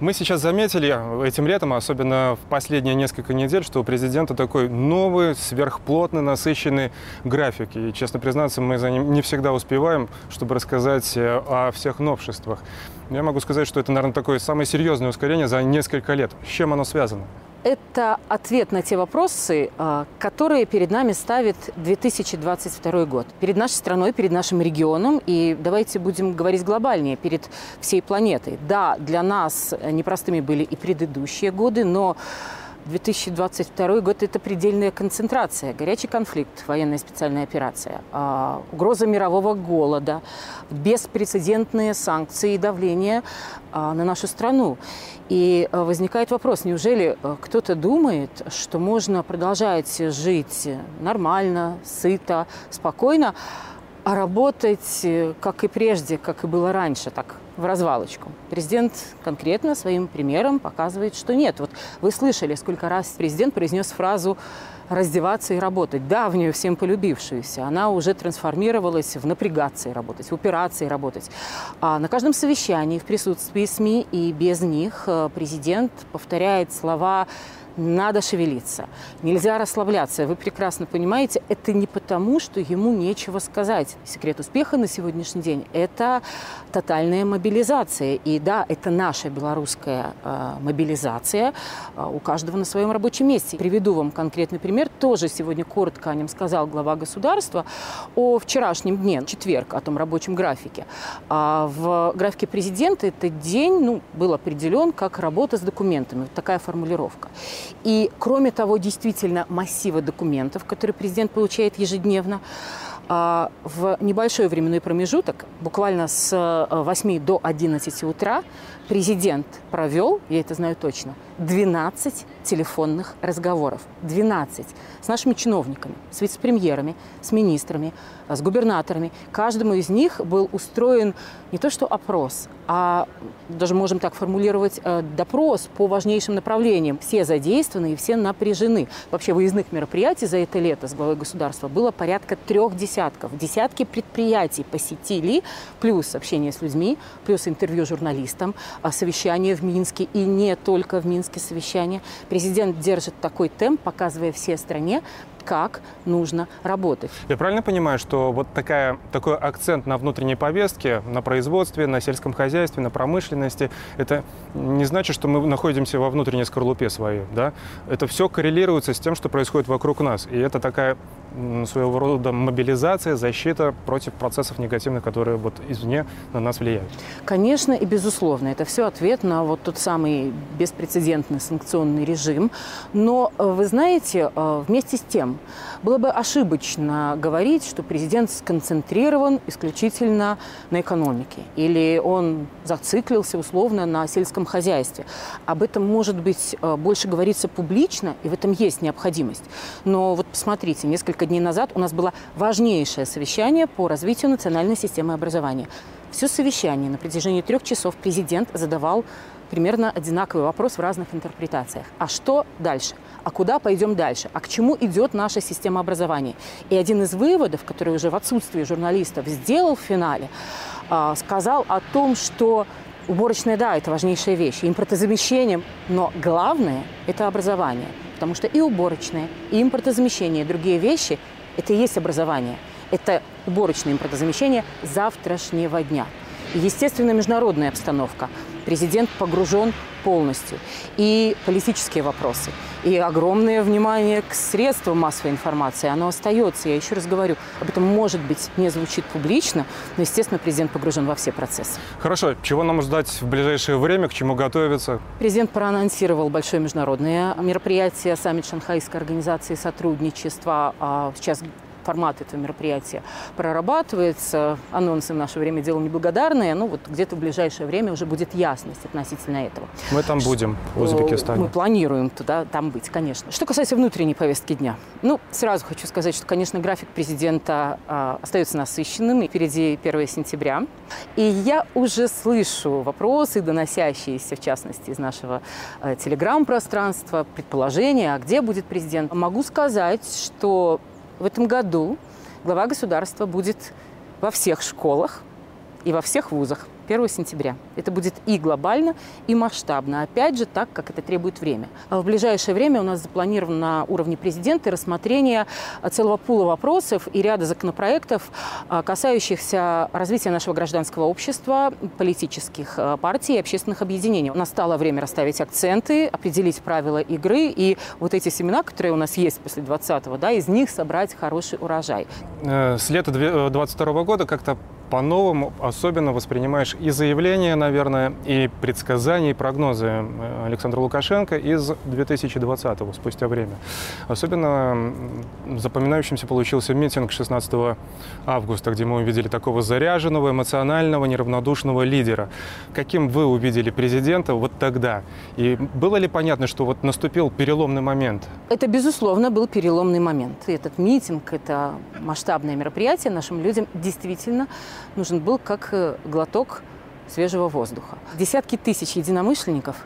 Мы сейчас заметили этим летом, особенно в последние несколько недель, что у президента такой новый, сверхплотный, насыщенный график. И, честно признаться, мы за ним не всегда успеваем, чтобы рассказать э, о всех новшествах. Я могу сказать, что это, наверное, такое самое серьезное ускорение за несколько лет. С чем оно связано? Это ответ на те вопросы, а, которые перед нами ставит 2022 год. Перед нашей страной, перед нашим регионом. И давайте будем говорить глобальнее, перед всей планетой. Да, для нас непростыми были и предыдущие годы, но 2022 год – это предельная концентрация, горячий конфликт, военная специальная операция, а, угроза мирового голода, беспрецедентные санкции и давление а, на нашу страну. И а, возникает вопрос, неужели кто-то думает, что можно продолжать жить нормально, сыто, спокойно, а работать, э, как и прежде, как и было раньше, так в развалочку. Президент конкретно своим примером показывает, что нет. Вот вы слышали, сколько раз президент произнес фразу раздеваться и работать. Давнюю, всем полюбившуюся. Она уже трансформировалась в напрягаться и работать, в операции работать. А на каждом совещании в присутствии СМИ и без них э, президент повторяет слова надо шевелиться, нельзя расслабляться. Вы прекрасно понимаете, это не потому, что ему нечего сказать. Секрет успеха на сегодняшний день – это тотальная мобилизация. И да, это наша белорусская э, мобилизация э, у каждого на своем рабочем месте. Приведу вам конкретный пример. Тоже сегодня коротко о нем сказал глава государства о вчерашнем дне, четверг, о том рабочем графике. А в графике президента этот день ну, был определен как работа с документами. Вот такая формулировка. И, кроме того, действительно массива документов, которые президент получает ежедневно, в небольшой временной промежуток, буквально с 8 э, до 11 утра, президент провел, я это знаю точно, 12 телефонных разговоров. 12. С нашими чиновниками, с вице-премьерами, с министрами, с губернаторами. Каждому из них был устроен не то что опрос, а даже можем так формулировать э, допрос по важнейшим направлениям. Все задействованы и все напряжены. Вообще выездных мероприятий за это лето с главой государства было порядка трех десятков. Десятки предприятий посетили, плюс общение с людьми, плюс интервью журналистам, а совещание в Минске и не только в Минске совещание. Президент держит такой темп, показывая всей стране, как нужно работать. Я правильно понимаю, что вот такая, такой акцент на внутренней повестке, на производстве, на сельском хозяйстве, на промышленности, это не значит, что мы находимся во внутренней скорлупе своей, да? Это все коррелируется с тем, что происходит вокруг нас. И это такая своего рода мобилизация, защита против процессов негативных, которые вот извне на нас влияют. Конечно и безусловно. Это все ответ на вот тот самый беспрецедентный санкционный режим. Но, э, вы знаете, э, вместе с тем, было бы ошибочно говорить, что президент сконцентрирован исключительно на экономике. Или он зациклился условно на сельском хозяйстве. Об этом, может быть, э, больше говорится публично, и в этом есть необходимость. Но вот посмотрите, несколько дней назад у нас было важнейшее совещание по развитию национальной системы образования. Все совещание на протяжении трех часов президент задавал примерно одинаковый вопрос в разных интерпретациях. А что дальше? А куда пойдем дальше? А к чему идет наша система образования? И один из выводов, который уже в отсутствии журналистов сделал в финале, а, сказал о том, что уборочная, да, это важнейшая вещь, импортозамещением, но главное – это образование – Потому что и уборочные, и импортозамещение, и другие вещи – это и есть образование. Это уборочное импортозамещение завтрашнего дня. И, естественно, международная обстановка. Президент погружен полностью. И политические вопросы, и огромное внимание к средствам массовой информации. Оно остается. Я еще раз говорю, об этом, может быть, не звучит публично, но, естественно, президент погружен во все процессы. Хорошо. Чего нам ждать в ближайшее время, к чему готовиться? Президент проанонсировал большое международное мероприятие, саммит Шанхайской организации сотрудничества. А сейчас формат этого мероприятия прорабатывается. Анонсы в наше время дело неблагодарное, но вот где-то в ближайшее время уже будет ясность относительно этого. Мы там будем, в Узбекистане. Мы планируем туда, там быть, конечно. Что касается внутренней повестки дня. Ну, сразу хочу сказать, что, конечно, график президента э, остается насыщенным, и впереди 1 сентября. И я уже слышу вопросы, доносящиеся, в частности, из нашего э, телеграм-пространства, предположения, а где будет президент. Могу сказать, что в этом году глава государства будет во всех школах и во всех вузах. 1 сентября. Это будет и глобально, и масштабно. Опять же, так, как это требует время. А в ближайшее время у нас запланировано на уровне президента рассмотрение целого пула вопросов и ряда законопроектов, а, касающихся развития нашего гражданского общества, политических а, партий и общественных объединений. Настало время расставить акценты, определить правила игры и вот эти семена, которые у нас есть после 20-го, да, из них собрать хороший урожай. Э, с лета 2022 года как-то по-новому особенно воспринимаешь и заявления, наверное, и предсказания, и прогнозы э, Александра Лукашенко из 2020-го, спустя время. Особенно запоминающимся получился митинг 16 августа, где мы увидели такого заряженного, эмоционального, неравнодушного лидера. Каким вы увидели президента вот тогда? И было ли понятно, что вот наступил переломный момент? Это, безусловно, был переломный момент. Этот митинг, это масштабное мероприятие нашим людям действительно нужен был как э, глоток свежего воздуха. Десятки тысяч единомышленников,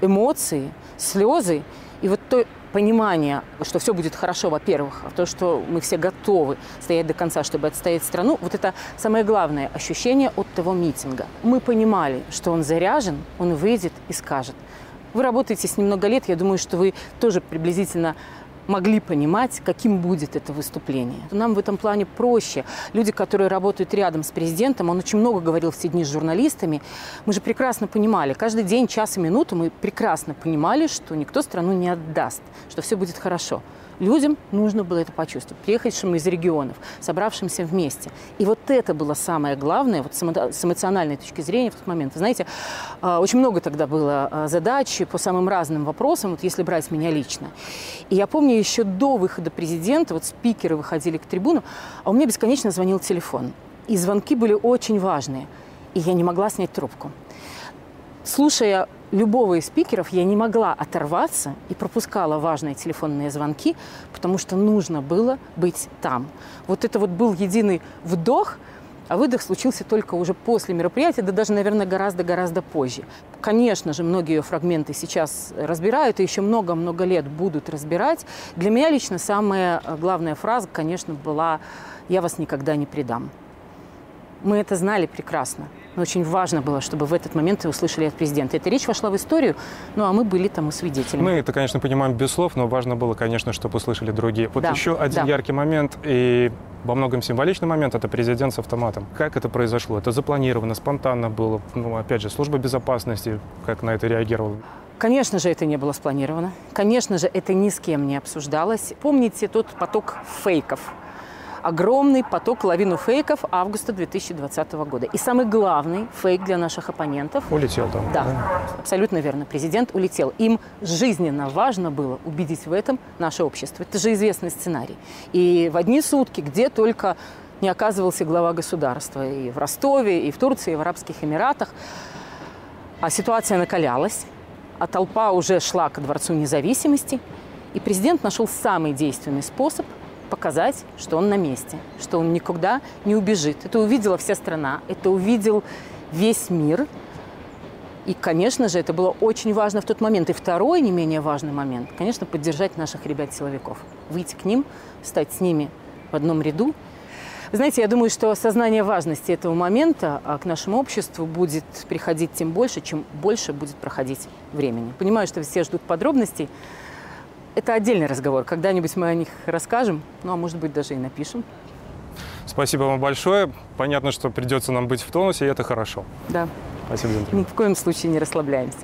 эмоции, слезы и вот то понимание, что все будет хорошо, во-первых, а то, что мы все готовы стоять до конца, чтобы отстоять страну, вот это самое главное ощущение от того митинга. Мы понимали, что он заряжен, он выйдет и скажет. Вы работаете с ним много лет, я думаю, что вы тоже приблизительно могли понимать, каким будет это выступление. Нам в этом плане проще. Люди, которые работают рядом с президентом, он очень много говорил все дни с журналистами, мы же прекрасно понимали, каждый день, час и минуту мы прекрасно понимали, что никто страну не отдаст, что все будет хорошо. Людям нужно было это почувствовать, приехавшим из регионов, собравшимся вместе. И вот это было самое главное, вот с эмоциональной точки зрения в тот момент. Вы знаете, а, очень много тогда было а, задач по самым разным вопросам, вот если брать меня лично. И я помню, еще до выхода президента, вот спикеры выходили к трибуну, а у меня бесконечно звонил телефон. И звонки были очень важные. И я не могла снять трубку. Слушая любого из спикеров я не могла оторваться и пропускала важные телефонные звонки, потому что нужно было быть там. Вот это вот был единый вдох, а выдох случился только уже после мероприятия, да даже, наверное, гораздо-гораздо позже. Конечно же, многие ее фрагменты сейчас разбирают, и еще много-много лет будут разбирать. Для меня лично самая главная фраза, конечно, была «Я вас никогда не предам». Мы это знали прекрасно. Но очень важно было, чтобы в этот момент услышали от президента. Эта речь вошла в историю, ну а мы были тому свидетелями. Мы это, конечно, понимаем без слов, но важно было, конечно, чтобы услышали другие. Вот да, еще один да. яркий момент и во многом символичный момент – это президент с автоматом. Как это произошло? Это запланировано, спонтанно было? Ну, опять же, служба безопасности, как на это реагировала? Конечно же, это не было спланировано. Конечно же, это ни с кем не обсуждалось. Помните тот поток фейков, огромный поток, лавину фейков августа 2020 года. И самый главный фейк для наших оппонентов... Улетел там. Да, да, абсолютно верно. Президент улетел. Им жизненно важно было убедить в этом наше общество. Это же известный сценарий. И в одни сутки, где только не оказывался глава государства, и в Ростове, и в Турции, и в Арабских Эмиратах, а ситуация накалялась, а толпа уже шла к Дворцу независимости, и президент нашел самый действенный способ – показать, что он на месте, что он никуда не убежит. Это увидела вся страна, это увидел весь мир. И, конечно же, это было очень важно в тот момент. И второй, не менее важный момент, конечно, поддержать наших ребят-силовиков. Выйти к ним, стать с ними в одном ряду. Знаете, я думаю, что осознание важности этого момента а, к нашему обществу будет приходить тем больше, чем больше будет проходить времени. Понимаю, что все ждут подробностей, это отдельный разговор. Когда-нибудь мы о них расскажем, ну а может быть даже и напишем. Спасибо вам большое. Понятно, что придется нам быть в тонусе, и это хорошо. Да. Спасибо за интервью. Ни в коем случае не расслабляемся.